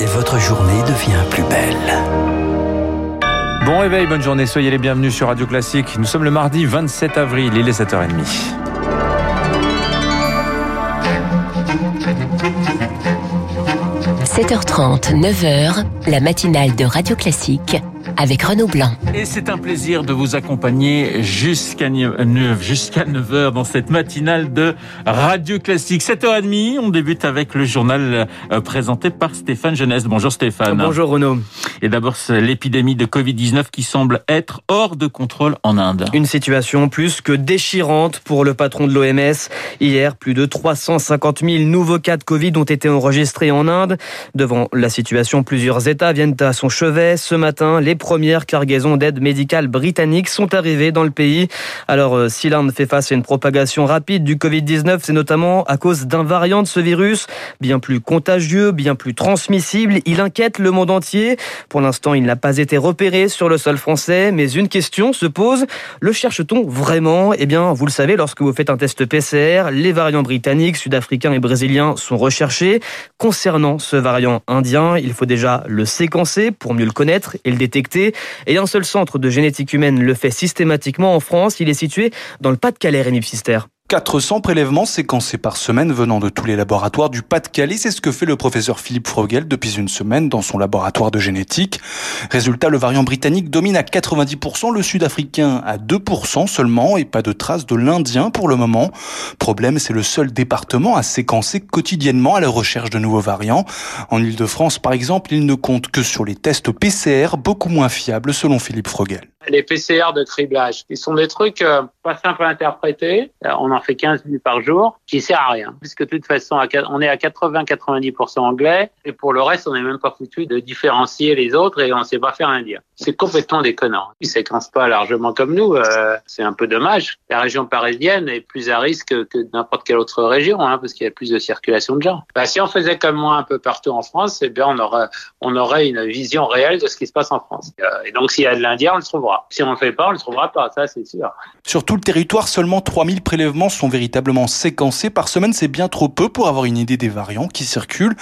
et votre journée devient plus belle. Bon réveil, bonne journée, soyez les bienvenus sur Radio Classique. Nous sommes le mardi 27 avril, il est 7h30. – 7h30, 9h, la matinale de Radio Classique avec Renaud Blanc. Et c'est un plaisir de vous accompagner jusqu'à 9, jusqu'à 9h dans cette matinale de Radio Classique. 7h30, on débute avec le journal euh, présenté par Stéphane Jeunesse. Bonjour Stéphane. Bonjour Renaud. Et d'abord, l'épidémie de Covid-19 qui semble être hors de contrôle en Inde. Une situation plus que déchirante pour le patron de l'OMS. Hier, plus de 350 000 nouveaux cas de Covid ont été enregistrés en Inde. Devant la situation, plusieurs États viennent à son chevet. Ce matin, les premières cargaisons d'aide médicale britanniques sont arrivées dans le pays. Alors, euh, si l'Inde fait face à une propagation rapide du Covid-19, c'est notamment à cause d'un variant de ce virus, bien plus contagieux, bien plus transmissible. Il inquiète le monde entier. Pour l'instant, il n'a pas été repéré sur le sol français, mais une question se pose. Le cherche-t-on vraiment? Eh bien, vous le savez, lorsque vous faites un test PCR, les variants britanniques, sud-africains et brésiliens sont recherchés. Concernant ce variant indien, il faut déjà le séquencer pour mieux le connaître et le détecter et un seul centre de génétique humaine le fait systématiquement en France. Il est situé dans le Pas-de-Calais, Rémi Pfister. 400 prélèvements séquencés par semaine venant de tous les laboratoires du Pas-de-Calais. C'est ce que fait le professeur Philippe Frogel depuis une semaine dans son laboratoire de génétique. Résultat, le variant britannique domine à 90%, le sud-africain à 2% seulement et pas de traces de l'indien pour le moment. Problème, c'est le seul département à séquencer quotidiennement à la recherche de nouveaux variants. En Ile-de-France, par exemple, il ne compte que sur les tests PCR, beaucoup moins fiables selon Philippe Frogel les PCR de criblage. Ils sont des trucs euh, pas simples à interpréter. Euh, on en fait 15 000 par jour, qui sert à rien. Puisque de toute façon, on est à 80-90% anglais, et pour le reste, on n'est même pas foutu de différencier les autres, et on ne sait pas faire indien. C'est complètement déconnant. Ils séquencent pas largement comme nous. Euh, c'est un peu dommage. La région parisienne est plus à risque que n'importe quelle autre région, hein, parce qu'il y a plus de circulation de gens. Bah, si on faisait comme moi un peu partout en France, eh bien, on aurait, on aurait une vision réelle de ce qui se passe en France. Et donc, s'il y a de l'Indien, on le trouvera. Si on ne le fait pas, on ne le trouvera pas, ça c'est sûr. Sur tout le territoire, seulement 3000 prélèvements sont véritablement séquencés par semaine. C'est bien trop peu pour avoir une idée des variants qui circulent.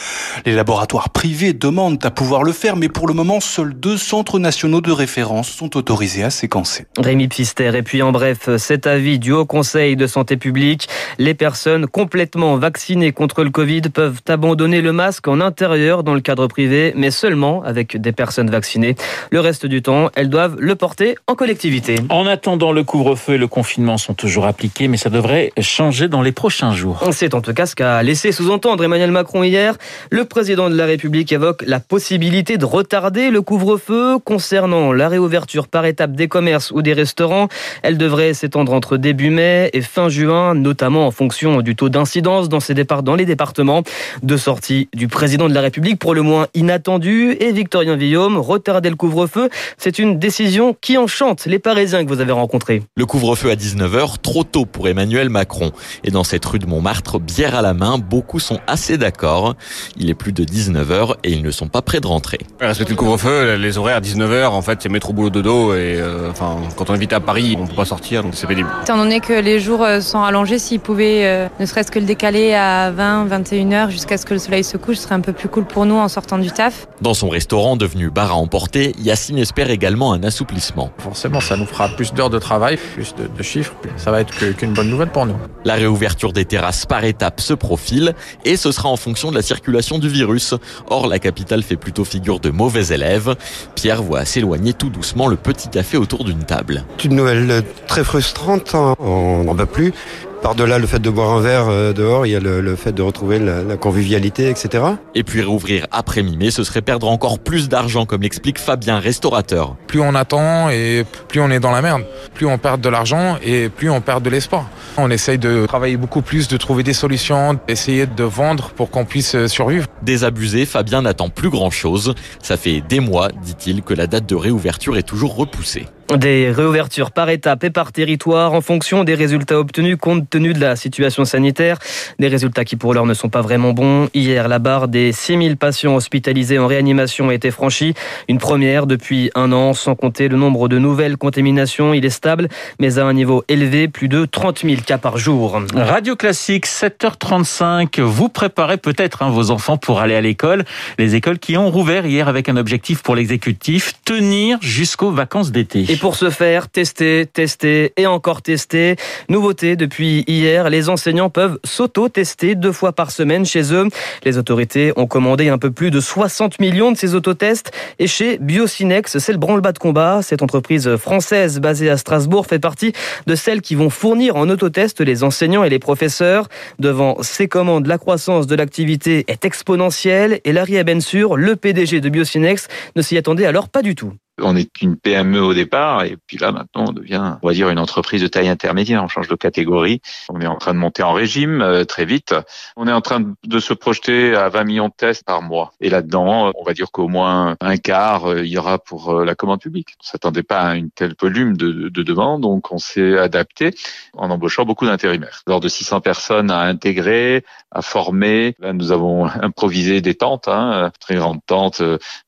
Les laboratoires privés demandent à pouvoir le faire, mais pour le moment, seuls deux centres nationaux de référence sont autorisés à séquencer. Rémi Pfister. Et puis en bref, cet avis du Haut Conseil de santé publique, les personnes complètement vaccinées contre le Covid peuvent abandonner le masque en intérieur dans le cadre privé, mais seulement avec des personnes vaccinées. Le reste du temps, elles doivent le porter en collectivité. En attendant, le couvre-feu et le confinement sont toujours appliqués, mais ça devrait changer dans les prochains jours. C'est en tout cas ce qu'a laissé sous-entendre Emmanuel Macron hier. Le président de la République évoque la possibilité de retarder le couvre-feu concernant la réouverture par étape des commerces ou des restaurants. Elle devrait s'étendre entre début mai et fin juin, notamment en fonction du taux d'incidence dans, ces départs, dans les départements. De sortie du président de la République pour le moins inattendue et Victorien Villaume, retarder le couvre-feu, c'est une décision qui enchante les Parisiens que vous avez rencontrés. Le couvre-feu à 19h, trop tôt pour Emmanuel Macron. Et dans cette rue de Montmartre, bière à la main, beaucoup sont assez d'accord. Il est plus de 19h et ils ne sont pas prêts de rentrer. Respecter le couvre-feu, les horaires à 19h, en fait, c'est métro boulot dodo et euh, enfin, quand on est à Paris, on peut pas sortir, donc c'est pénible. Étant donné que les jours euh, sont rallongés, s'ils pouvaient euh, ne serait-ce que le décaler à 20, 21h jusqu'à ce que le soleil se couche, ce serait un peu plus cool pour nous en sortant du taf. Dans son restaurant devenu bar à emporter, Yacine espère également un assouplissement Forcément, ça nous fera plus d'heures de travail, plus de, chiffres. Ça va être qu'une bonne nouvelle pour nous. La réouverture des terrasses par étapes se profile et ce sera en fonction de la circulation du virus. Or, la capitale fait plutôt figure de mauvais élève. Pierre voit s'éloigner tout doucement le petit café autour d'une table. C'est une nouvelle très frustrante. Hein. On n'en va plus. Par-delà le fait de boire un verre euh, dehors, il y a le, fait de retrouver la, convivialité, etc. Et puis rouvrir après mi-mai, ce serait perdre encore plus d'argent, comme l'explique Fabien, restaurateur. Plus on attend et plus on est dans la merde. Plus on perd de l'argent et plus on perd de l'espoir. On essaye de travailler beaucoup plus, de trouver des solutions, d'essayer de vendre pour qu'on puisse euh, survivre. Désabusé, Fabien n'attend plus grand-chose. Ça fait des mois, dit-il, que la date de réouverture est toujours repoussée. Des réouvertures par étapes et par territoire en fonction des résultats obtenus compte tenu de la situation sanitaire. Des résultats qui pour l'heure ne sont pas vraiment bons. Hier, la barre des 6000 patients hospitalisés en réanimation a été franchie. Une première depuis un an, sans compter le nombre de nouvelles contaminations. Il est stable, mais à un niveau élevé, plus de 30 000 cas par jour. Radio Classique, 7h35. Vous préparez peut-être hein, vos enfants pour aller à l'école. Les écoles qui ont rouvert hier avec un objectif pour l'exécutif, tenir jusqu'aux vacances d'été. Et pour ce faire, tester, tester et encore tester. Nouveauté depuis hier, les enseignants peuvent s'auto-tester deux fois par semaine chez eux. Les autorités ont commandé un peu plus de 60 millions de ces autotests. Et chez Biocinex, c'est le branle-bas de combat. Cette entreprise française basée à Strasbourg fait partie de celles qui vont fournir en autotest les enseignants et les professeurs. Devant ces commandes, la croissance de l'activité est exponentielle et Larry Abensur, le PDG de Biocinex, ne s'y attendait alors pas du tout. On est une PME au départ et puis là maintenant on devient, on va dire, une entreprise de taille intermédiaire. On change de catégorie. On est en train de monter en régime euh, très vite. On est en train de se projeter à 20 millions de tests par mois. Et là-dedans, on va dire qu'au moins un quart euh, ira pour euh, la commande publique. On s'attendait pas à une telle volume de, de demandes, donc on s'est adapté en embauchant beaucoup d'intérimaires. Lors de 600 personnes à intégrer, à former, là nous avons improvisé des tentes, hein, très grandes tentes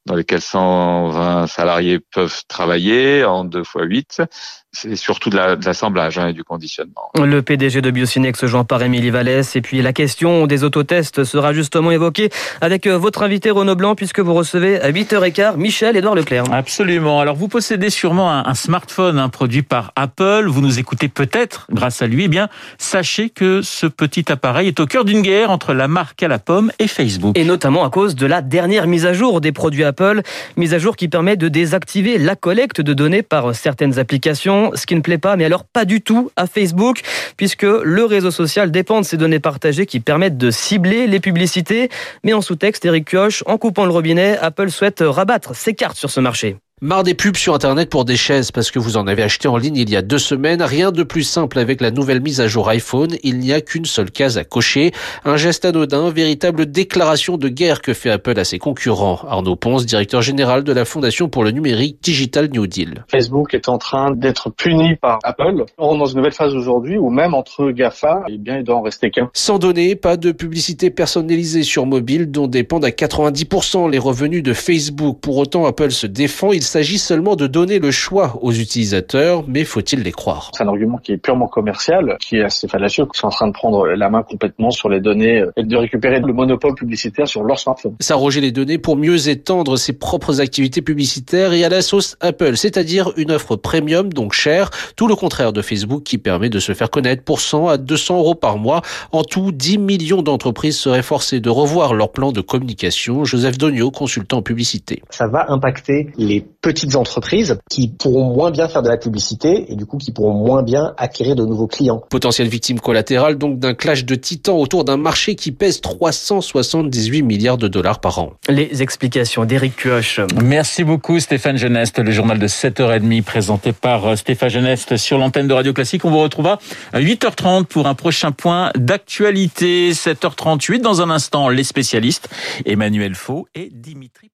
dans lesquelles 120 salariés peuvent travailler en 2 fois 8 c'est surtout de l'assemblage hein, et du conditionnement. Le PDG de Biocinex, Jean-Par Émilie Vallès. Et puis la question des autotests sera justement évoquée avec euh, votre invité Renaud Blanc, puisque vous recevez à 8h15 Michel-Édouard Leclerc. Absolument. Alors vous possédez sûrement un, smartphone un produit par Apple. Vous nous écoutez peut-être grâce à lui. Eh bien, sachez que ce petit appareil est au cœur d'une guerre entre la marque à la pomme et Facebook. Et notamment à cause de la dernière mise à jour des produits Apple. Mise à jour qui permet de désactiver la collecte de données par certaines applications ce qui ne plaît pas, mais alors pas du tout à Facebook, puisque le réseau social dépend de ces données partagées qui permettent de cibler les publicités. Mais en sous-texte, Eric Kioch, en coupant le robinet, Apple souhaite rabattre ses cartes sur ce marché. Marre des pubs sur Internet pour des chaises parce que vous en avez acheté en ligne il y a deux semaines. Rien de plus simple avec la nouvelle mise à jour iPhone. Il n'y a qu'une seule case à cocher. Un geste anodin, véritable déclaration de guerre que fait Apple à ses concurrents. Arnaud Ponce, directeur général de la Fondation pour le numérique Digital New Deal. Facebook est en train d'être puni par Apple. On rentre dans une nouvelle phase aujourd'hui où même entre GAFA, eh bien, il doit en rester qu'un. Sans données, pas de publicité personnalisée sur mobile dont dépendent à 90% les revenus de Facebook. Pour autant, Apple se défend. Il s'agit seulement de donner le choix aux utilisateurs, mais faut-il les croire? C'est un argument qui est purement commercial, qui est assez fallacieux, qui sont en train de prendre la main complètement sur les données euh, et de récupérer le monopole publicitaire sur leur smartphone. S'arroger les données pour mieux étendre ses propres activités publicitaires et à la sauce Apple, c'est-à-dire une offre premium, donc chère, tout le contraire de Facebook qui permet de se faire connaître pour 100 à 200 euros par mois. En tout, 10 millions d'entreprises seraient forcées de revoir leur plan de communication. Joseph Donio, consultant en publicité. Ça va impacter les petites entreprises qui pourront moins bien faire de la publicité et du coup qui pourront moins bien acquérir de nouveaux clients. Potentielle victime collatérale donc d'un clash de titans autour d'un marché qui pèse 378 milliards de dollars par an. Les explications d'Éric Cuoche. Merci beaucoup Stéphane Geneste, le journal de 7h30 présenté par euh, Stéphane Geneste sur l'antenne de Radio Classique. On vous retrouvera à 8h30 pour un prochain point d'actualité. 7h38 dans un instant les spécialistes Emmanuel Faux et Dimitri